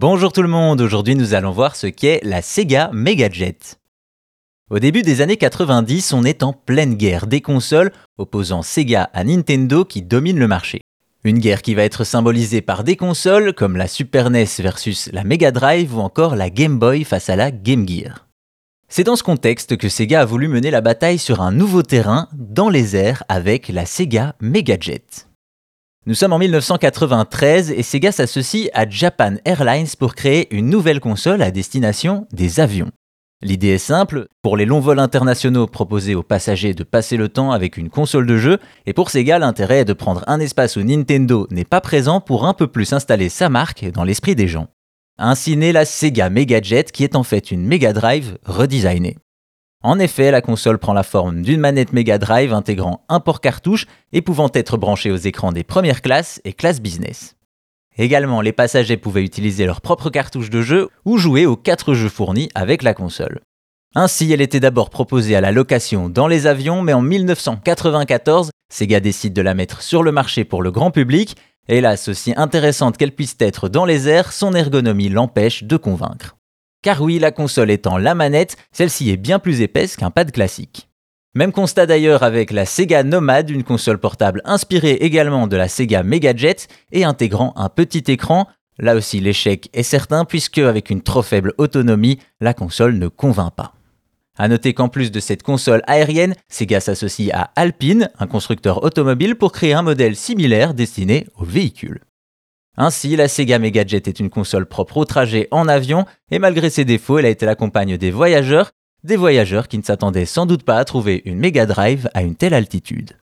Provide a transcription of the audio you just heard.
Bonjour tout le monde, aujourd'hui nous allons voir ce qu'est la Sega Megajet. Au début des années 90, on est en pleine guerre des consoles opposant Sega à Nintendo qui domine le marché. Une guerre qui va être symbolisée par des consoles comme la Super NES versus la Mega Drive ou encore la Game Boy face à la Game Gear. C'est dans ce contexte que Sega a voulu mener la bataille sur un nouveau terrain, dans les airs, avec la Sega Megajet. Nous sommes en 1993 et Sega s'associe à Japan Airlines pour créer une nouvelle console à destination des avions. L'idée est simple, pour les longs vols internationaux proposer aux passagers de passer le temps avec une console de jeu, et pour Sega l'intérêt est de prendre un espace où Nintendo n'est pas présent pour un peu plus installer sa marque dans l'esprit des gens. Ainsi naît la Sega Megajet qui est en fait une Mega Drive redesignée. En effet, la console prend la forme d'une manette Mega Drive intégrant un port cartouche et pouvant être branchée aux écrans des premières classes et classes business. Également, les passagers pouvaient utiliser leur propre cartouche de jeu ou jouer aux 4 jeux fournis avec la console. Ainsi, elle était d'abord proposée à la location dans les avions, mais en 1994, Sega décide de la mettre sur le marché pour le grand public. Hélas, aussi intéressante qu'elle puisse être dans les airs, son ergonomie l'empêche de convaincre. Car oui, la console étant la manette, celle-ci est bien plus épaisse qu'un pad classique. Même constat d'ailleurs avec la Sega Nomad, une console portable inspirée également de la Sega Megajet et intégrant un petit écran. Là aussi l'échec est certain puisque avec une trop faible autonomie, la console ne convainc pas. A noter qu'en plus de cette console aérienne, Sega s'associe à Alpine, un constructeur automobile, pour créer un modèle similaire destiné aux véhicules. Ainsi, la Sega Megajet est une console propre au trajet en avion, et malgré ses défauts, elle a été la compagne des voyageurs, des voyageurs qui ne s'attendaient sans doute pas à trouver une Mega Drive à une telle altitude.